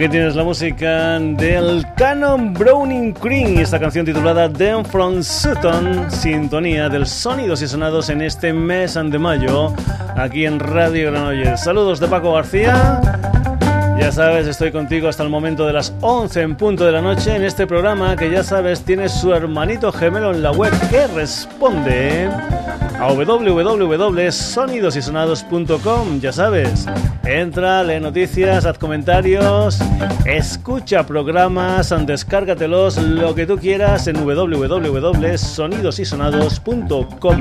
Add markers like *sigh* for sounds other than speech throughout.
Aquí tienes la música del Canon Browning Cream, esta canción titulada Down from Sutton, sintonía del sonidos y sonados en este mes de mayo, aquí en Radio Granollers. Saludos de Paco García. Ya sabes, estoy contigo hasta el momento de las 11 en punto de la noche en este programa que ya sabes tiene su hermanito gemelo en la web que responde a www.sonidosysonados.com, ya sabes. Entra, lee noticias, haz comentarios, escucha programas, descárgatelos, lo que tú quieras en www.sonidosysonados.com.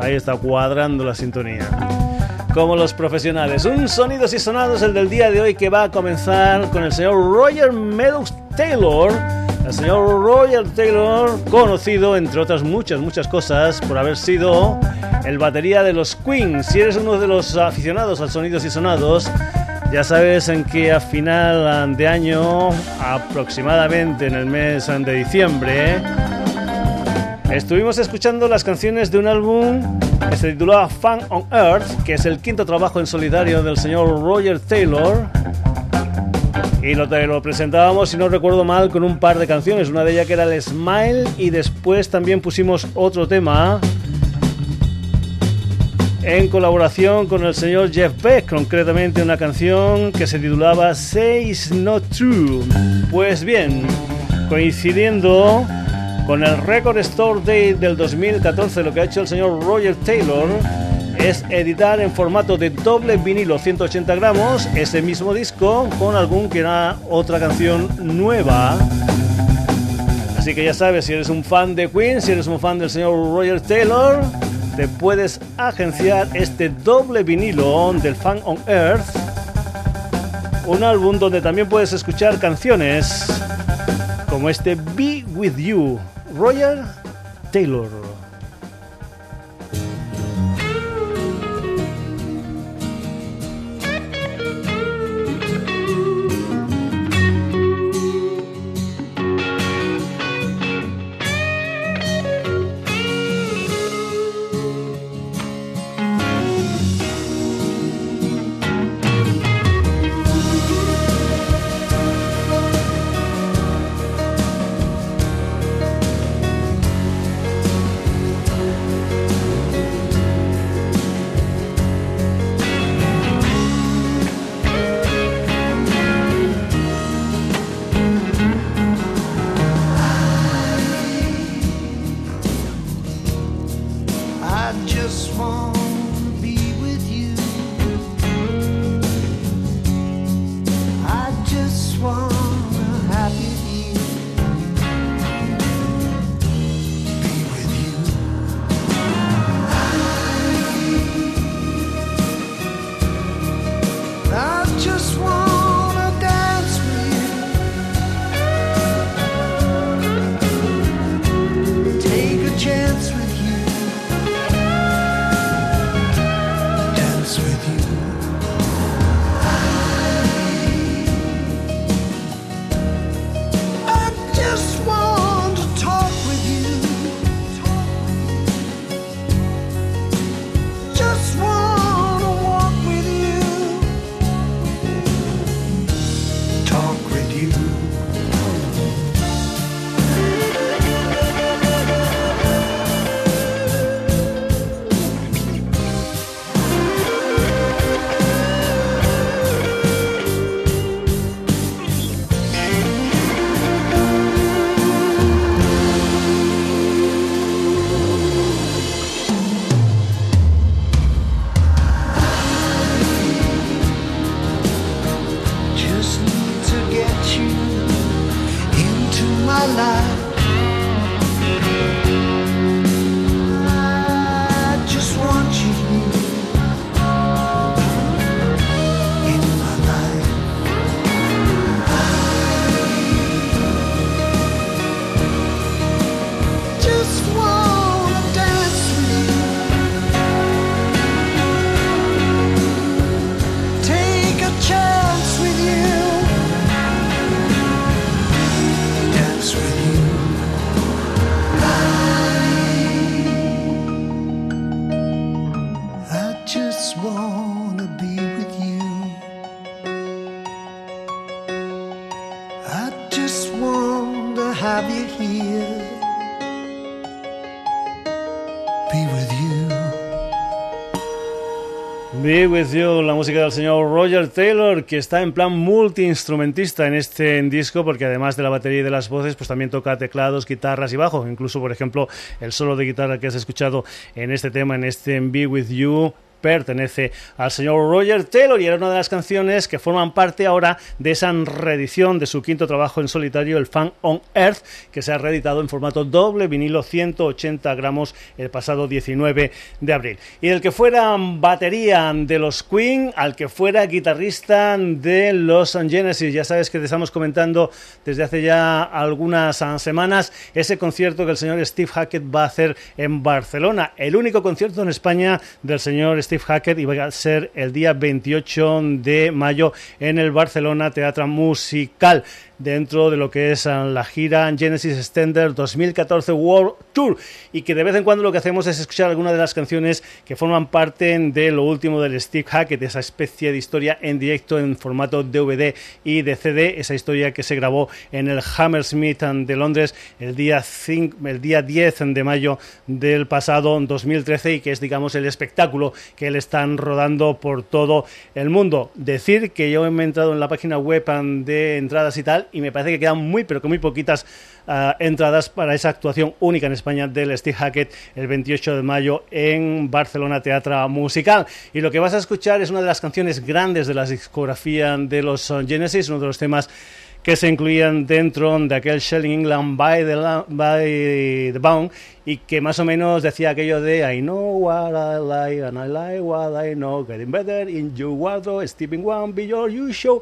Ahí está cuadrando la sintonía. Como los profesionales. Un Sonidos y Sonados, el del día de hoy, que va a comenzar con el señor Roger Meadows Taylor el señor Roger Taylor, conocido entre otras muchas, muchas cosas por haber sido el batería de los Queens. Si eres uno de los aficionados al sonidos y sonados, ya sabes en que a final de año, aproximadamente en el mes de diciembre, estuvimos escuchando las canciones de un álbum que se titulaba Fun on Earth, que es el quinto trabajo en solitario del señor Roger Taylor y lo, lo presentábamos, si no recuerdo mal, con un par de canciones. Una de ellas que era el Smile y después también pusimos otro tema en colaboración con el señor Jeff Beck, concretamente una canción que se titulaba Say Not True. Pues bien, coincidiendo con el Record Store Day del 2014, lo que ha hecho el señor Roger Taylor, es editar en formato de doble vinilo 180 gramos ese mismo disco con algún que era otra canción nueva. Así que ya sabes, si eres un fan de Queen, si eres un fan del señor Roger Taylor, te puedes agenciar este doble vinilo del Fan on Earth. Un álbum donde también puedes escuchar canciones como este Be With You, Roger Taylor. With la música del señor Roger Taylor, que está en plan multiinstrumentista en este disco, porque además de la batería y de las voces, pues también toca teclados, guitarras y bajo. Incluso, por ejemplo, el solo de guitarra que has escuchado en este tema, en este Be With You, pertenece al señor Roger Taylor y era una de las canciones que forman parte ahora de esa reedición de su quinto trabajo en solitario, el Fan on Earth, que se ha reeditado en formato doble vinilo 180 gramos el pasado 19 de abril. Y el que fuera batería de los Queen al que fuera guitarrista de los Genesis, ya sabes que te estamos comentando desde hace ya algunas semanas ese concierto que el señor Steve Hackett va a hacer en Barcelona, el único concierto en España del señor Steve Hackett y va a ser el día 28 de mayo en el Barcelona Teatro Musical dentro de lo que es ah, la gira Genesis Extender 2014 World Tour y que de vez en cuando lo que hacemos es escuchar algunas de las canciones que forman parte de lo último del Steve Hackett, esa especie de historia en directo en formato DVD y de CD, esa historia que se grabó en el Hammersmith de Londres el día, 5, el día 10 de mayo del pasado 2013 y que es digamos el espectáculo que le están rodando por todo el mundo. Decir que yo he entrado en la página web de entradas y tal y me parece que quedan muy, pero que muy poquitas ah, entradas para esa actuación única en España del Steve Hackett el 28 de mayo en Barcelona Teatro Musical. Y lo que vas a escuchar es una de las canciones grandes de la discografía de los Genesis, uno de los temas que se incluían dentro de aquel Shelling England by the, by the Bound y que más o menos decía aquello de I know what I like and I like what I know, getting better in your wardrobe, Stepping One, be your show.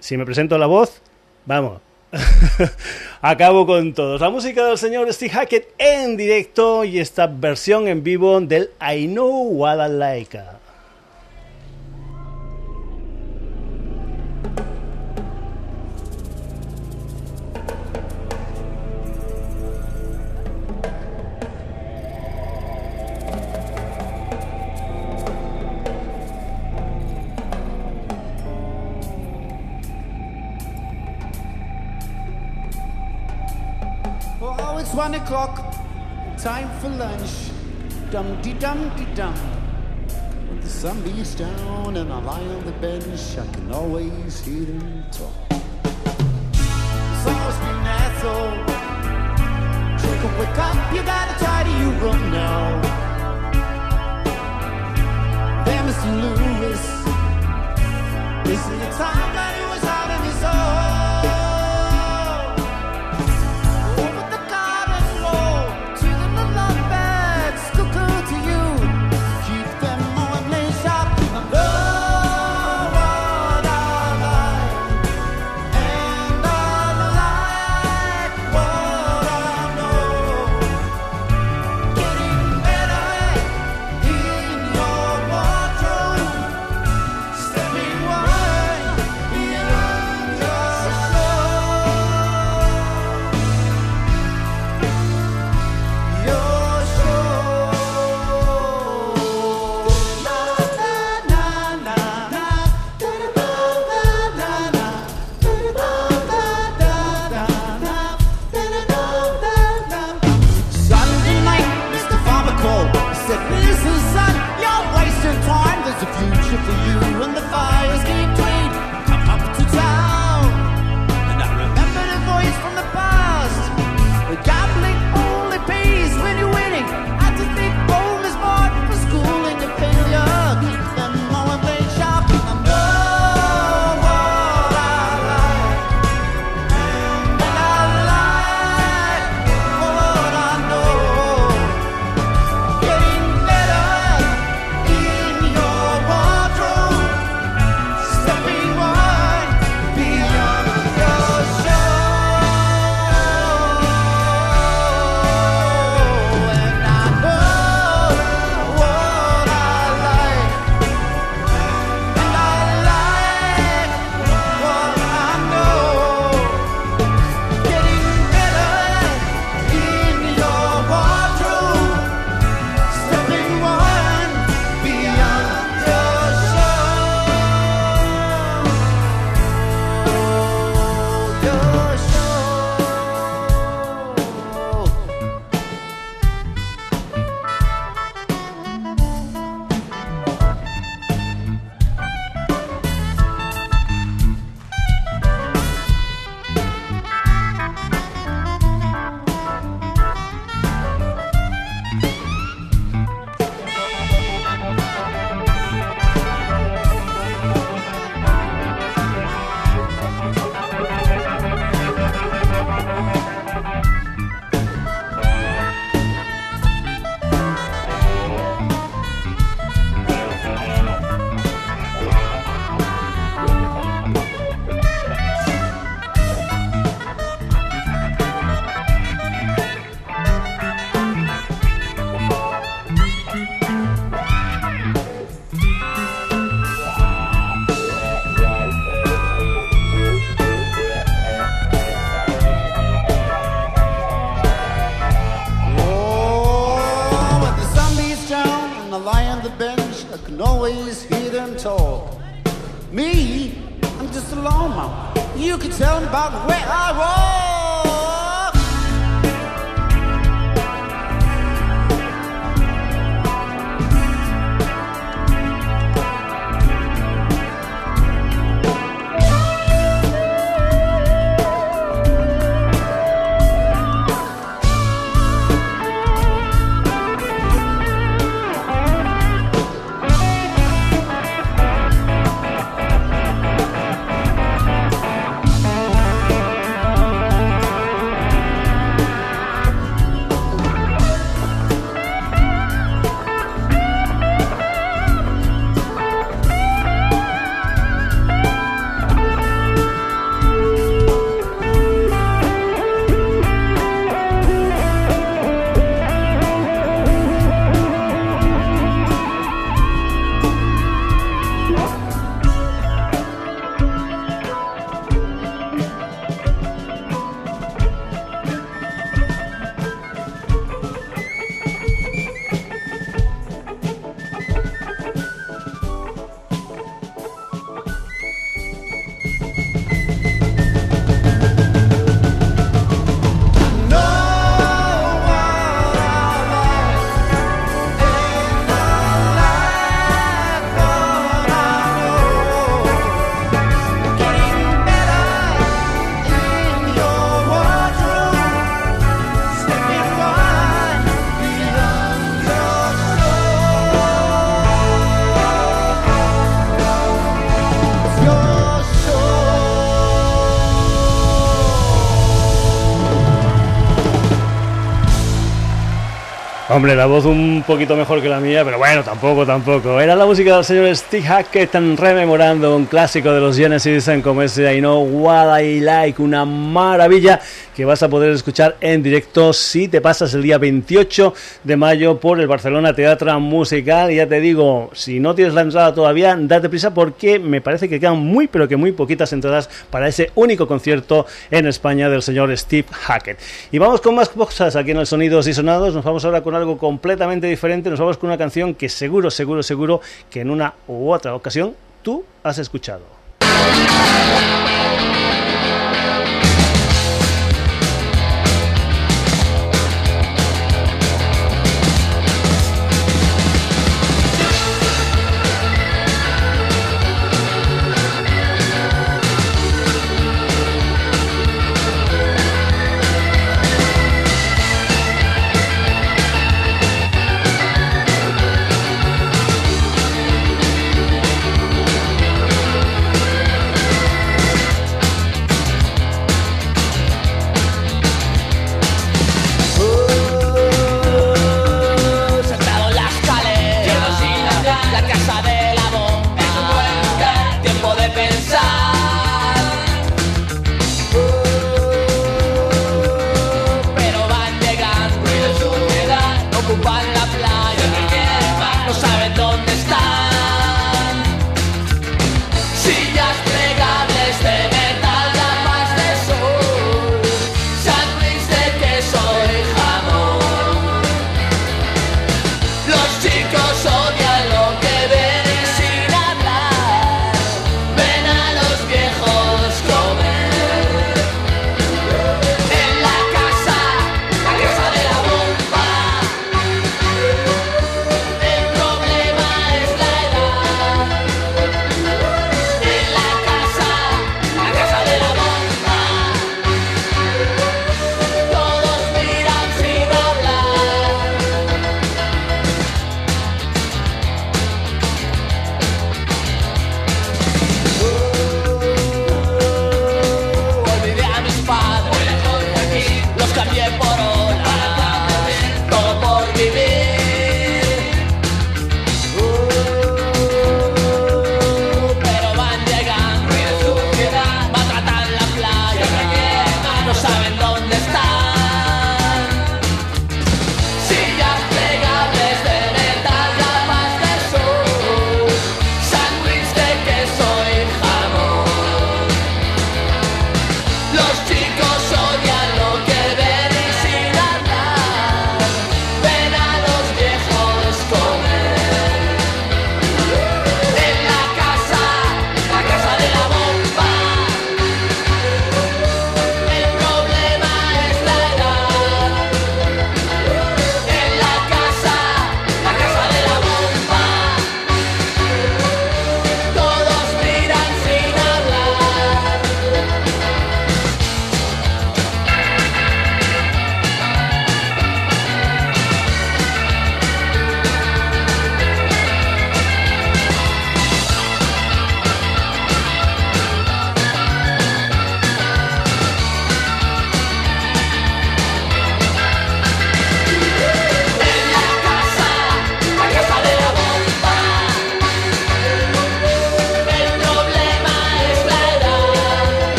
Si me presento la voz, Vamos. *laughs* Acabo con todos. La música del señor Steve Hackett en directo y esta versión en vivo del I Know What I Like. One o'clock, time for lunch. Dum de dum de dum. When the sun beats down and I lie on the bench, I can always hear them talk. Someone's been asshole. Jacob, wake up, you gotta tidy your room now. There, Mr. Lewis, isn't the time Hombre, la voz un poquito mejor que la mía, pero bueno, tampoco, tampoco. Era la música del señor Steve Hackett rememorando un clásico de los Genesis como ese I Know What I Like, una maravilla que vas a poder escuchar en directo si te pasas el día 28 de mayo por el Barcelona Teatro Musical. Y ya te digo, si no tienes la entrada todavía, date prisa porque me parece que quedan muy, pero que muy poquitas entradas para ese único concierto en España del señor Steve Hackett. Y vamos con más cosas aquí en el Sonidos y Sonados. Nos vamos ahora con algo completamente diferente. Nos vamos con una canción que seguro, seguro, seguro que en una u otra ocasión tú has escuchado.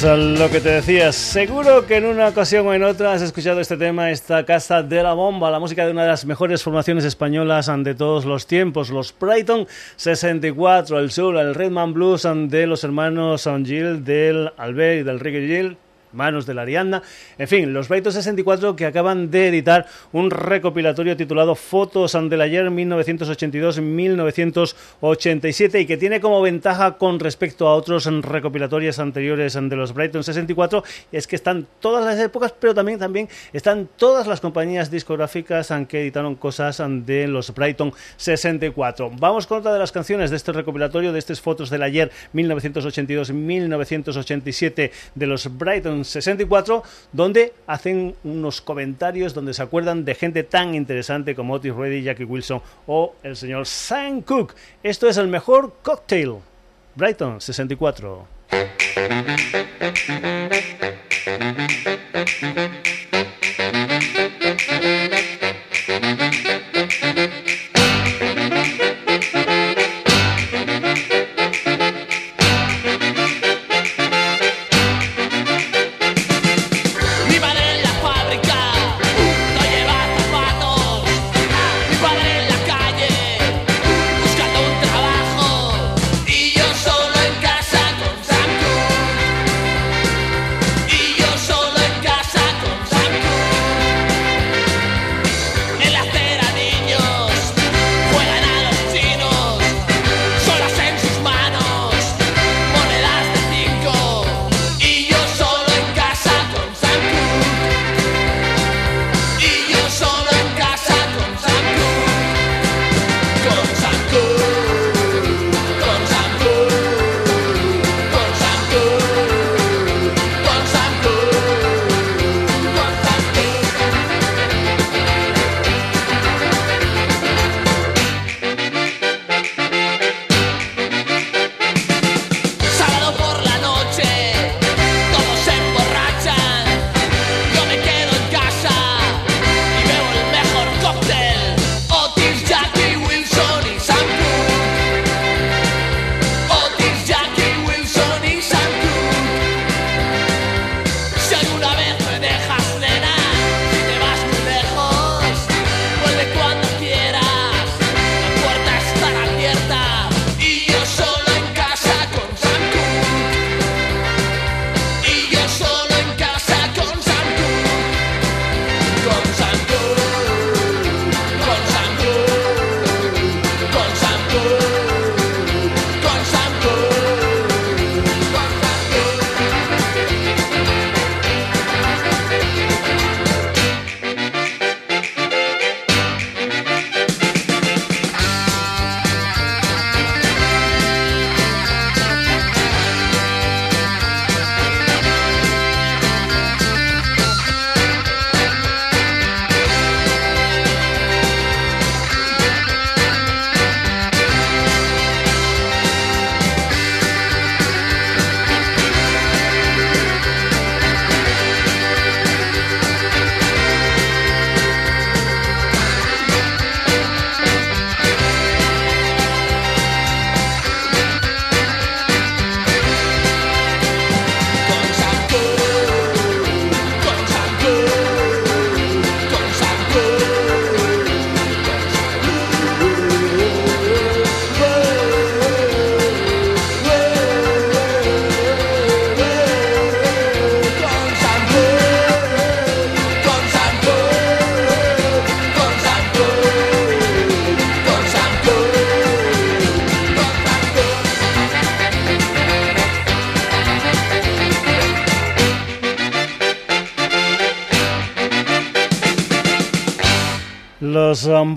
Lo que te decía, seguro que en una ocasión o en otra has escuchado este tema, esta casa de la bomba, la música de una de las mejores formaciones españolas de todos los tiempos, los Brighton 64, el soul, el Redman Blues de los hermanos Gil, del Albert y del Ricky Gil manos de la Ariadna. En fin, los Brighton 64 que acaban de editar un recopilatorio titulado Fotos del ayer 1982-1987 y que tiene como ventaja con respecto a otros recopilatorios anteriores de los Brighton 64 es que están todas las épocas, pero también, también están todas las compañías discográficas que editaron cosas de los Brighton 64. Vamos con otra de las canciones de este recopilatorio, de estas fotos del ayer 1982-1987 de los Brighton 64, donde hacen unos comentarios donde se acuerdan de gente tan interesante como Otis Redding, Jackie Wilson o el señor Sam Cooke. Esto es el mejor cocktail. Brighton 64.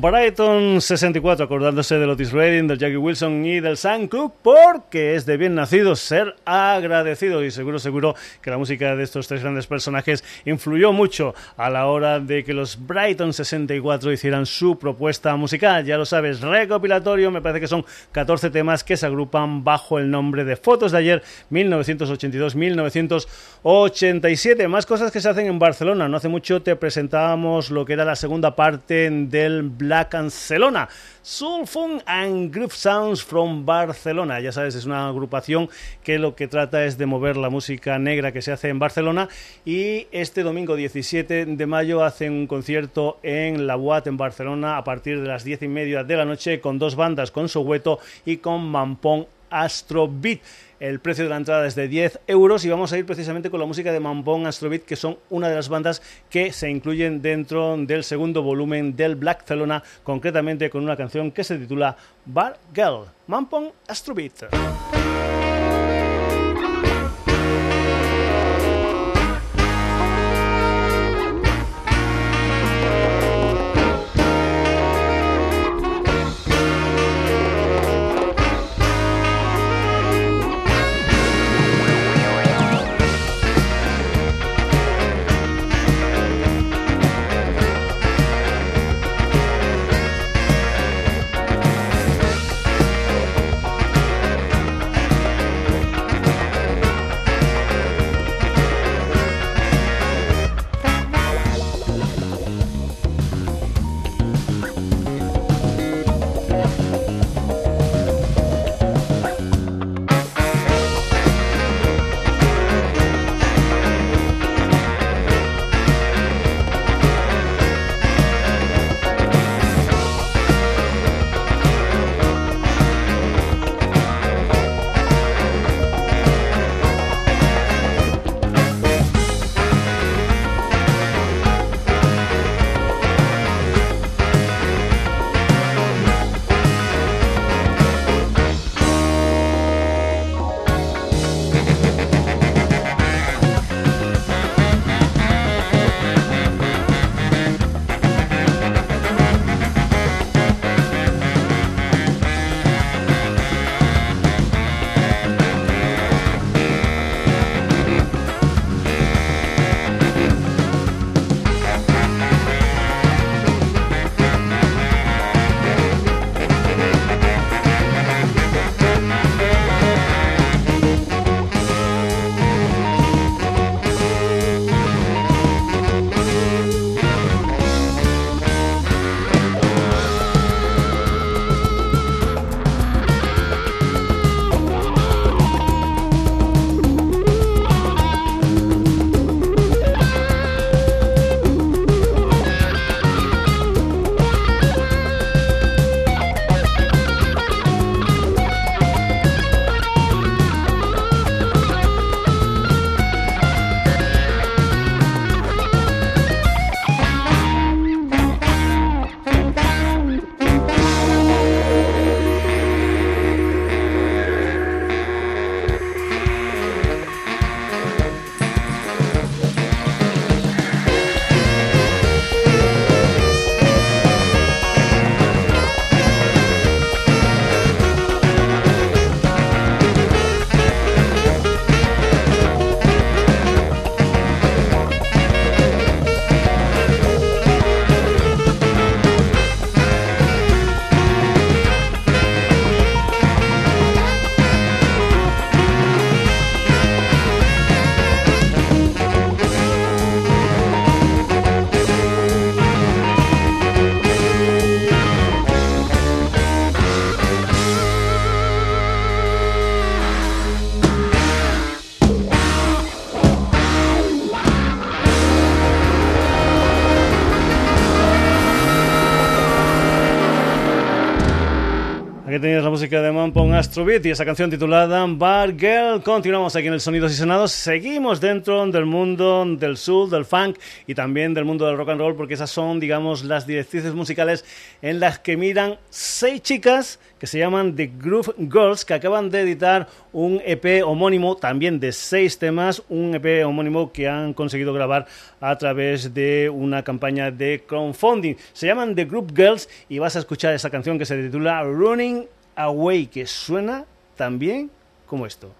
Brighton 64, acordándose de Otis Redding, del Jackie Wilson y del Sam Cooke, porque es de bien nacido ser agradecido y seguro, seguro que la música de estos tres grandes personajes influyó mucho a la hora de que los Brighton 64 hicieran su propuesta musical. Ya lo sabes, recopilatorio, me parece que son 14 temas que se agrupan bajo el nombre de Fotos de ayer 1982-1987. Más cosas que se hacen en Barcelona. No hace mucho te presentábamos lo que era la segunda parte del del Black Barcelona. Soul Fun and Groove Sounds from Barcelona. Ya sabes, es una agrupación que lo que trata es de mover la música negra que se hace en Barcelona y este domingo 17 de mayo hacen un concierto en La Boat en Barcelona a partir de las 10 y media de la noche con dos bandas, con Soweto y con Mampón Astro Beat. El precio de la entrada es de 10 euros y vamos a ir precisamente con la música de Mampón Astrobeat, que son una de las bandas que se incluyen dentro del segundo volumen del Black Celona, concretamente con una canción que se titula Bar Girl. Mampong Astrobeat. La música de Mampon Astrobeat y esa canción titulada Bar Girl. Continuamos aquí en el Sonidos y Sonados. Seguimos dentro del mundo del soul, del funk y también del mundo del rock and roll porque esas son, digamos, las directrices musicales en las que miran seis chicas que se llaman The Groove Girls que acaban de editar un EP homónimo también de seis temas, un EP homónimo que han conseguido grabar a través de una campaña de crowdfunding. Se llaman The Group Girls y vas a escuchar esa canción que se titula Running Away, que suena también como esto.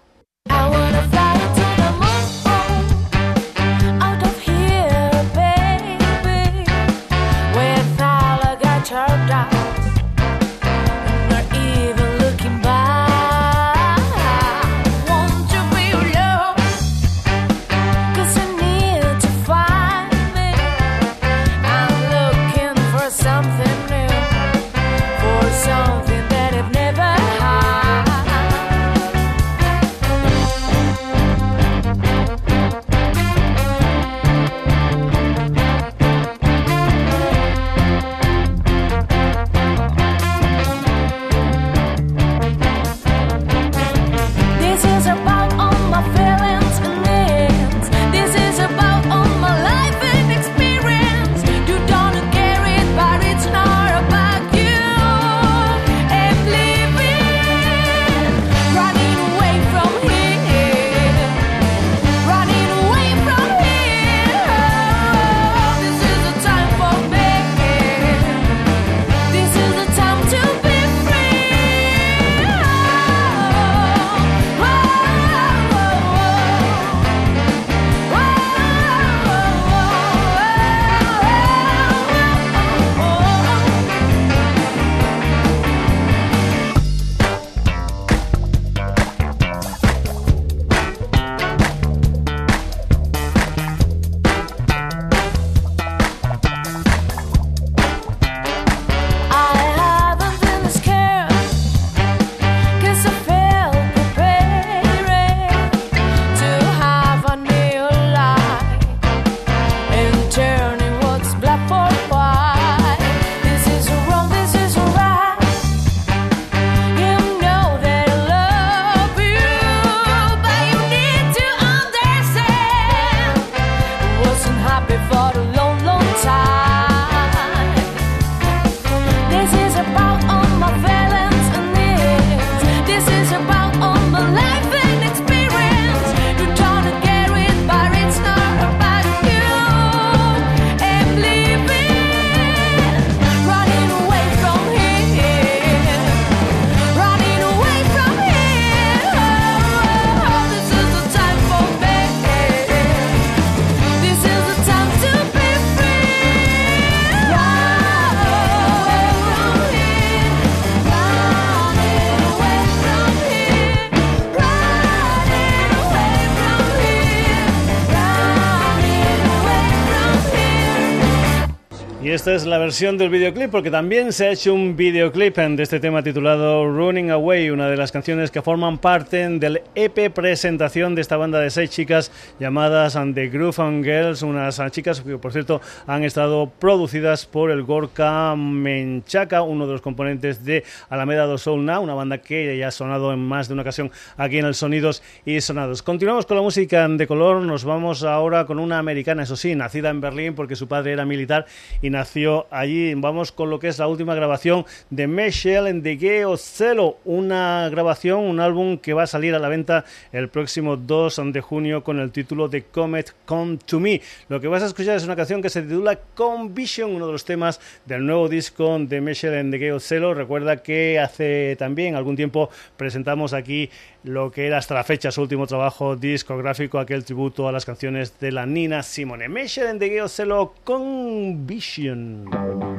Esta es la versión del videoclip porque también se ha hecho un videoclip de este tema titulado Running Away, una de las canciones que forman parte del EP presentación de esta banda de seis chicas llamadas The Groove and Girls, unas chicas que por cierto han estado producidas por el Gorka Menchaca, uno de los componentes de Alameda do Soul Now, una banda que ya ha sonado en más de una ocasión aquí en el Sonidos y Sonados. Continuamos con la música de color, nos vamos ahora con una americana, eso sí, nacida en Berlín porque su padre era militar y nació allí. Vamos con lo que es la última grabación de Michelle The Gay Celo, una grabación, un álbum que va a salir a la venta el próximo 2 de junio con el título de Comet Come to Me. Lo que vas a escuchar es una canción que se titula Convision, uno de los temas del nuevo disco de Michelle The Gay Celo. Recuerda que hace también algún tiempo presentamos aquí lo que era hasta la fecha su último trabajo discográfico, aquel tributo a las canciones de la Nina Simone. Michelle The Gay Celo Convision. Mm.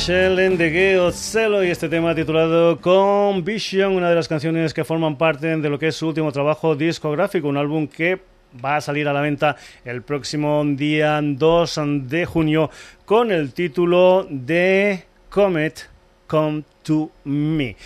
Michelle de Celo y este tema titulado Convision, una de las canciones que forman parte de lo que es su último trabajo discográfico, un álbum que va a salir a la venta el próximo día 2 de junio con el título de Comet Come to Me.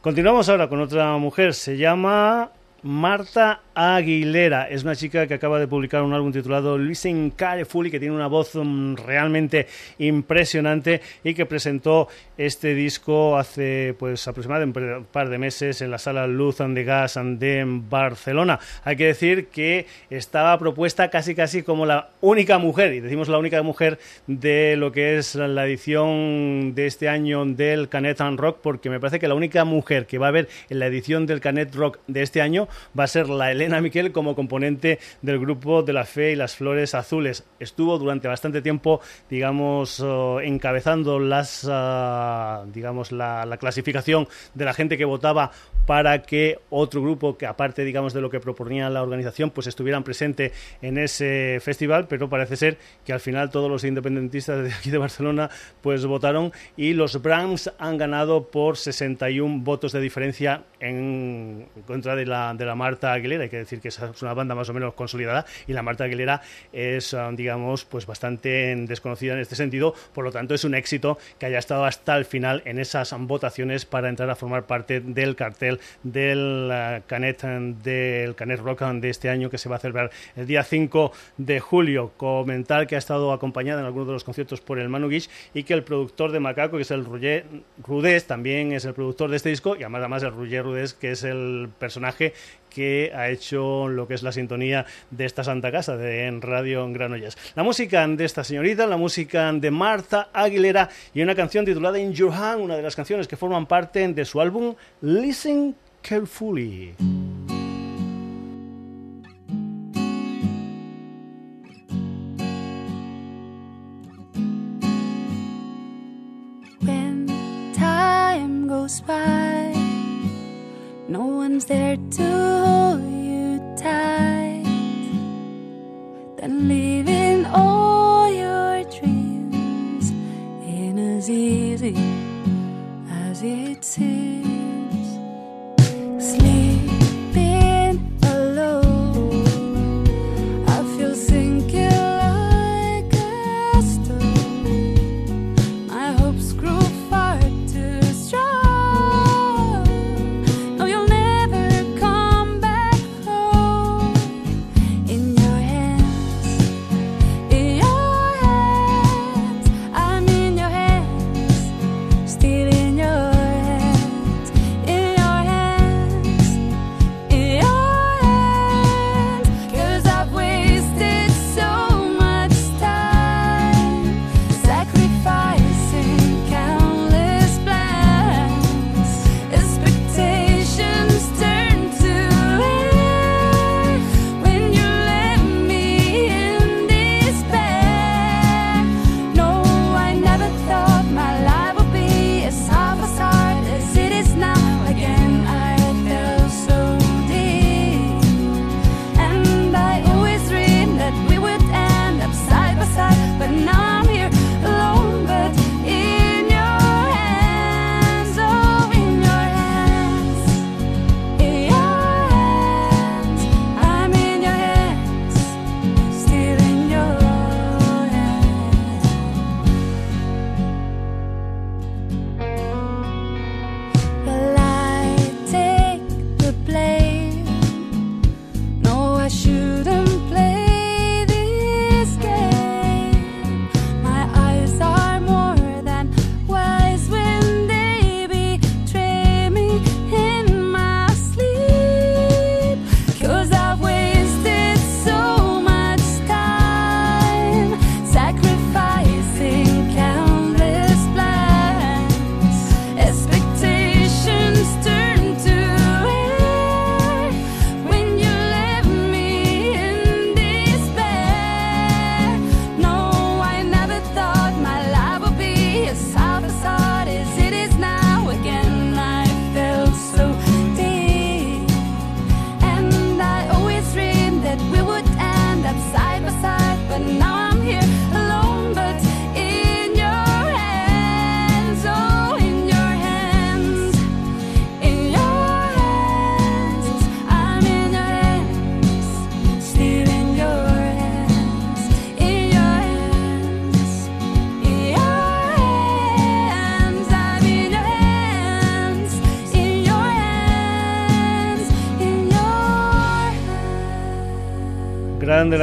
Continuamos ahora con otra mujer, se llama Marta Aguilera. Es una chica que acaba de publicar un álbum titulado Listen Carefully, que tiene una voz mm, realmente impresionante y que presentó este disco hace pues aproximadamente un par de meses en la sala Luz and the Gas and de Barcelona. Hay que decir que estaba propuesta casi casi como la única mujer, y decimos la única mujer de lo que es la edición de este año del Canet Rock, porque me parece que la única mujer que va a haber en la edición del Canet Rock de este año va a ser la Elena Miquel como componente del grupo de la Fe y las Flores Azules. Estuvo durante bastante tiempo, digamos, oh, encabezando las, ah, digamos, la, la clasificación de la gente que votaba para que otro grupo que aparte digamos de lo que proponía la organización pues estuvieran presente en ese festival pero parece ser que al final todos los independentistas de aquí de Barcelona pues votaron y los Brahms han ganado por 61 votos de diferencia en contra de la, de la Marta Aguilera hay que decir que es una banda más o menos consolidada y la Marta Aguilera es digamos pues bastante desconocida en este sentido por lo tanto es un éxito que haya estado hasta el final en esas votaciones para entrar a formar parte del cartel del eh, Canet del Canet Rock de este año que se va a celebrar el día 5 de julio. Comentar que ha estado acompañada en algunos de los conciertos por el Manu Guix y que el productor de Macaco, que es el Roger Rudés, también es el productor de este disco y además, además el Roger Rudés, que es el personaje que ha hecho lo que es la sintonía de esta Santa Casa de en Radio Granollers. La música de esta señorita, la música de Martha Aguilera y una canción titulada In Your Hand, una de las canciones que forman parte de su álbum Listen Carefully. No one's there to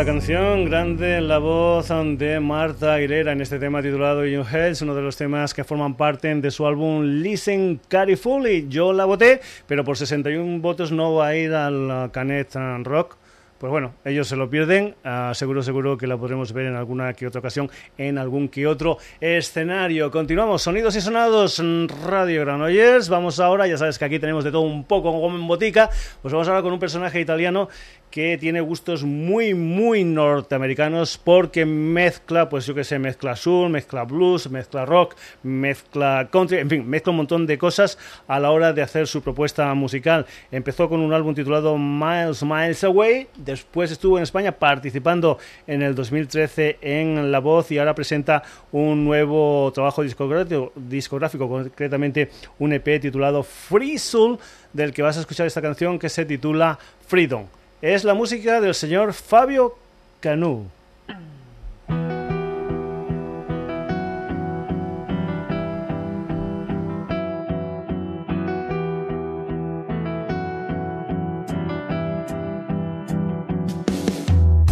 la canción, grande la voz de Marta Aguilera en este tema titulado You Heads, uno de los temas que forman parte de su álbum Listen Carefully. Yo la voté, pero por 61 votos no va a ir al Canet Rock pues bueno, ellos se lo pierden. Ah, seguro, seguro que la podremos ver en alguna que otra ocasión, en algún que otro escenario. Continuamos, sonidos y sonados, Radio Granollers. Vamos ahora, ya sabes que aquí tenemos de todo un poco en botica. Pues vamos ahora con un personaje italiano que tiene gustos muy, muy norteamericanos porque mezcla, pues yo que sé, mezcla soul, mezcla blues, mezcla rock, mezcla country, en fin, mezcla un montón de cosas a la hora de hacer su propuesta musical. Empezó con un álbum titulado Miles, Miles Away, después estuvo en España participando en el 2013 en La Voz y ahora presenta un nuevo trabajo discográfico, discográfico concretamente un EP titulado Free Soul, del que vas a escuchar esta canción que se titula Freedom es la música del señor Fabio Canú.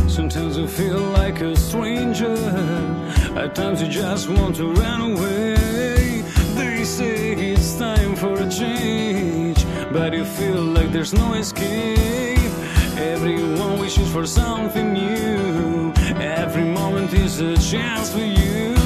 Sometimes you feel like a stranger. At times you just want to run away. They say it's time for a change, but you feel like there's no escape. Everyone wishes for something new. Every moment is a chance for you.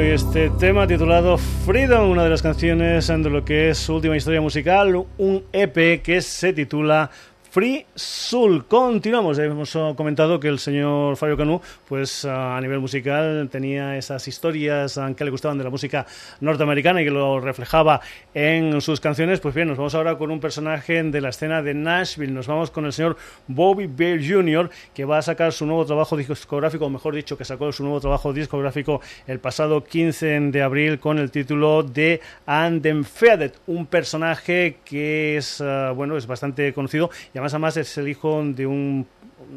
Este tema titulado Freedom, una de las canciones de lo que es su última historia musical, un EP que se titula Free Soul. Continuamos. Hemos comentado que el señor Fabio Canu, pues a nivel musical, tenía esas historias que le gustaban de la música norteamericana y que lo reflejaba en sus canciones. Pues bien, nos vamos ahora con un personaje de la escena de Nashville. Nos vamos con el señor Bobby Bear Jr., que va a sacar su nuevo trabajo discográfico, o mejor dicho, que sacó su nuevo trabajo discográfico el pasado 15 de abril con el título de And Feathered, un personaje que es, uh, bueno, es bastante conocido y además, además es el hijo de un,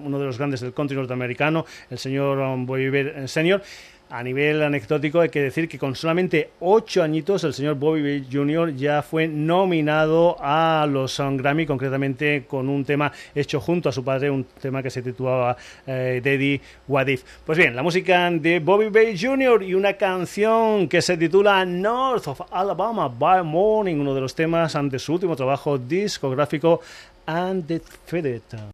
uno de los grandes del country norteamericano, el señor um, Bobby Bear Senior a nivel anecdótico hay que decir que con solamente ocho añitos el señor Bobby Jr. ya fue nominado a los Grammy, concretamente con un tema hecho junto a su padre, un tema que se titulaba eh, Daddy What If. Pues bien, la música de Bobby Bay Jr. y una canción que se titula North of Alabama by Morning, uno de los temas ante su último trabajo discográfico And the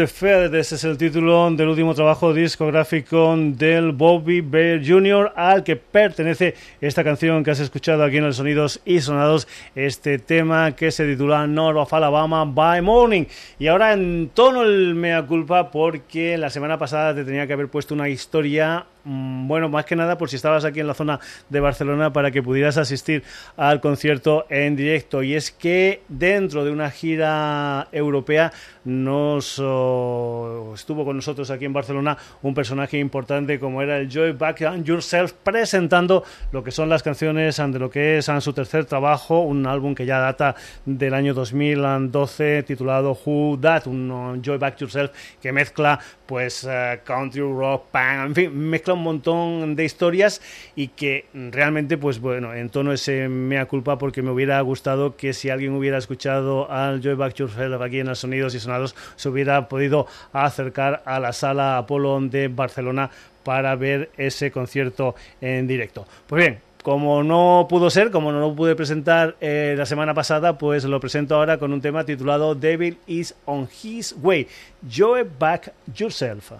Undefeated, ese es el título del último trabajo discográfico del Bobby Bear Jr., al que pertenece esta canción que has escuchado aquí en los Sonidos y Sonados, este tema que se titula North of Alabama by Morning. Y ahora en tono el mea culpa porque la semana pasada te tenía que haber puesto una historia bueno, más que nada por si estabas aquí en la zona de Barcelona para que pudieras asistir al concierto en directo. Y es que dentro de una gira europea nos estuvo con nosotros aquí en Barcelona un personaje importante como era el Joy Back Yourself presentando lo que son las canciones de lo que es su tercer trabajo, un álbum que ya data del año 2012 titulado Who That, un Joy Back Yourself que mezcla pues eh, country, rock, punk, en fin, mezcla un montón de historias y que realmente, pues bueno, en tono ese mea culpa porque me hubiera gustado que si alguien hubiera escuchado al Joy Back Yourself aquí en los Sonidos y Sonados, se hubiera podido acercar a la sala Apolo de Barcelona para ver ese concierto en directo. Pues bien, como no pudo ser, como no lo pude presentar eh, la semana pasada, pues lo presento ahora con un tema titulado Devil is on his way. Joe Back Yourself.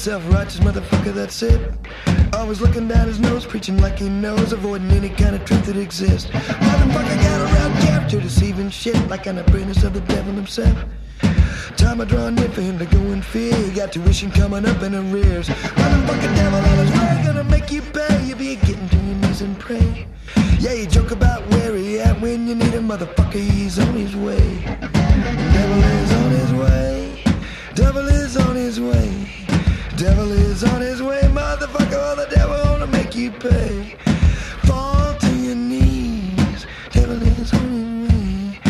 Self-righteous motherfucker, that's it. Always looking down his nose, preaching like he knows, avoiding any kind of truth that exists. Motherfucker got around capture, deceiving shit like an apprentice of the devil himself. Time I draw near for him to go in fear. He got tuition coming up in arrears. Motherfucker devil on his way, gonna make you pay. You be getting to your knees and pray. Yeah, you joke about where he at when you need a motherfucker, he's on his way. Devil is on his way. Devil is on his way. Devil is on his way, motherfucker. The devil wanna make you pay. Fall to your knees. Devil is on his way.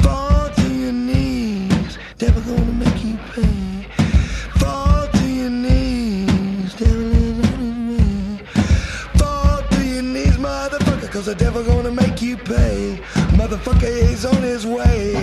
Fall to your knees. Devil gonna make you pay. Fall to your knees. Devil is on his way. Fall to your knees, motherfucker. Cause the devil gonna make you pay. Motherfucker is on his way.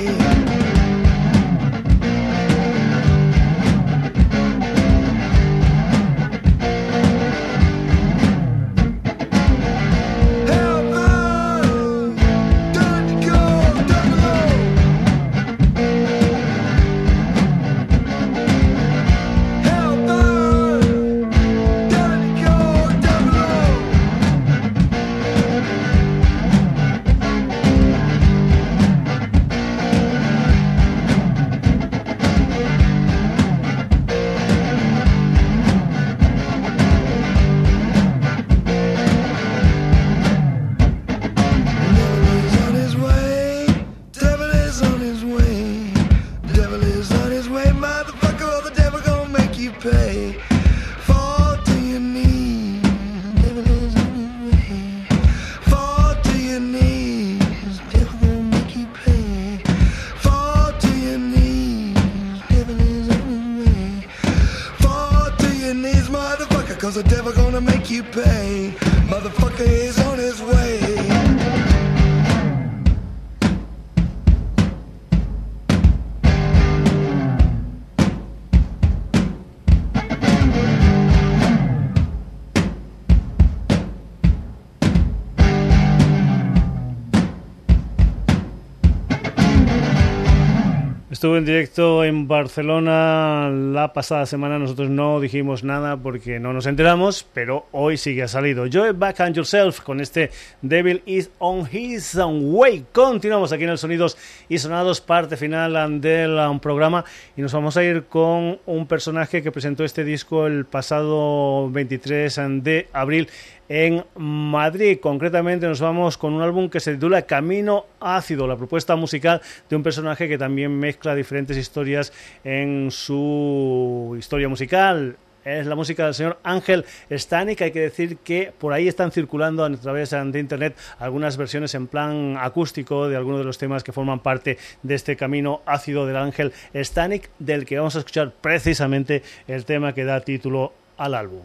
Estuvo en directo en Barcelona la pasada semana. Nosotros no dijimos nada porque no nos enteramos, pero hoy sí que ha salido. Joe Back and Yourself con este Devil is on his way. Continuamos aquí en el Sonidos y Sonados, parte final del um, programa. Y nos vamos a ir con un personaje que presentó este disco el pasado 23 de abril en Madrid. Concretamente nos vamos con un álbum que se titula Camino Ácido, la propuesta musical de un personaje que también mezcla diferentes historias en su historia musical es la música del señor Ángel Stanik. Hay que decir que por ahí están circulando a través de internet algunas versiones en plan acústico de algunos de los temas que forman parte de este camino ácido del Ángel Stanik, del que vamos a escuchar precisamente el tema que da título al álbum.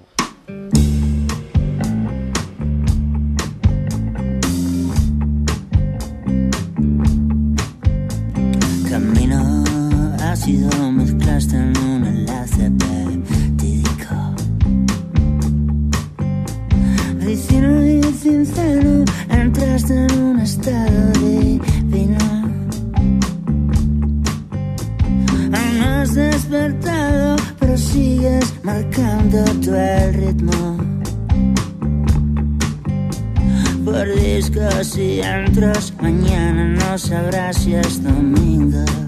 Sido mezclaste en un enlace peptídico. Ricino y sincero, entraste en un estado divino. Aún no has despertado, pero sigues marcando tu el ritmo. Por discos y antros, mañana no sabrás si es domingo.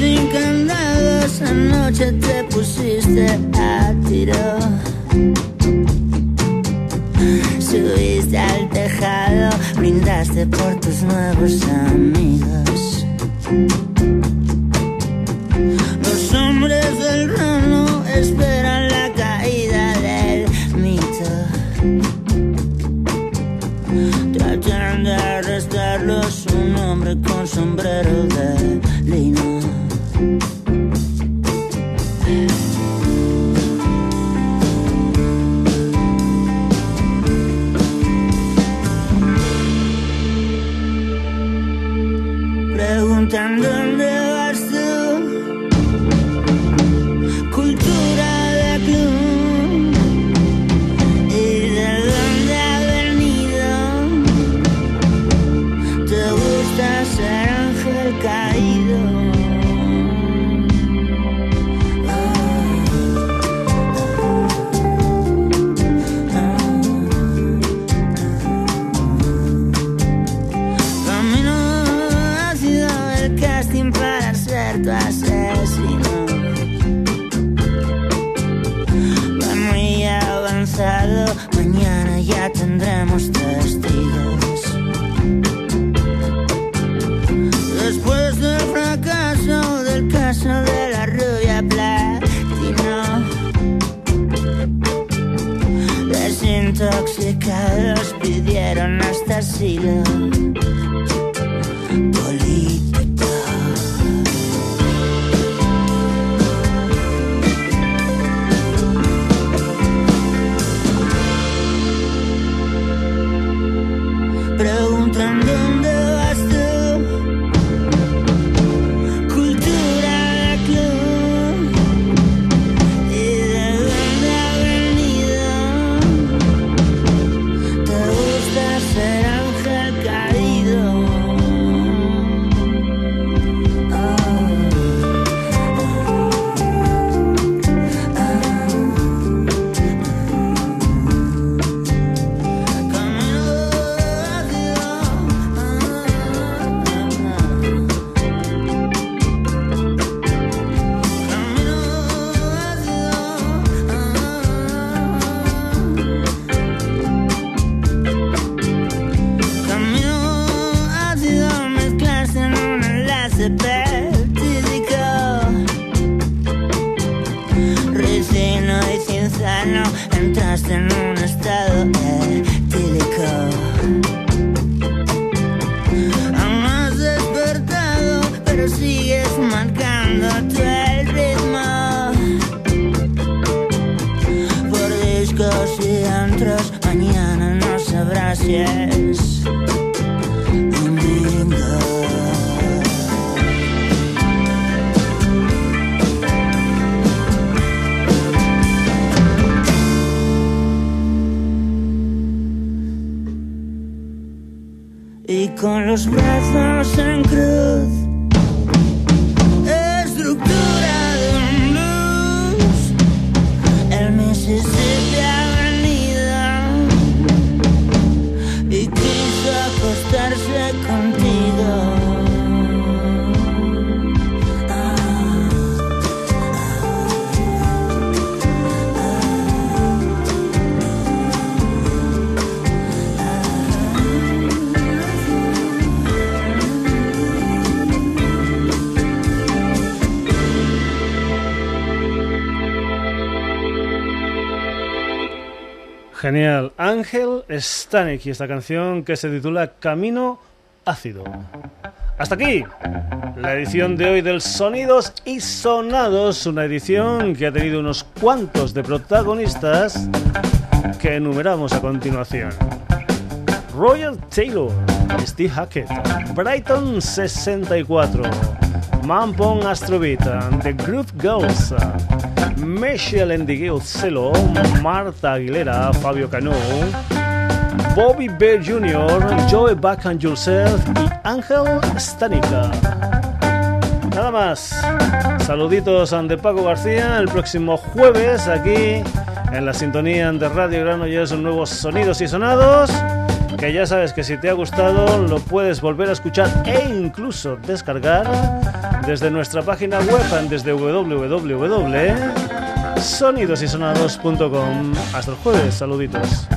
Sin candados, anoche te pusiste a tiro. Subiste al tejado, brindaste por tus nuevos amigos. ceiling. Con los brazos en cruz. Genial. Ángel Stanek y esta canción que se titula Camino Ácido. Hasta aquí la edición de hoy del Sonidos y Sonados, una edición que ha tenido unos cuantos de protagonistas que enumeramos a continuación. Roger Taylor, Steve Hackett, Brighton 64, Mampon Astrobeat, The Groove Girls, Michelle Endiguil Celo, Marta Aguilera, Fabio Cano, Bobby Bear Jr., Joey Back and Yourself y Ángel Stanica. Nada más. Saluditos ante Paco García el próximo jueves aquí en la sintonía de Radio Granollers nuevos sonidos y sonados. Que ya sabes que si te ha gustado lo puedes volver a escuchar e incluso descargar desde nuestra página web desde www.sonidosysonados.com. Hasta el jueves, saluditos.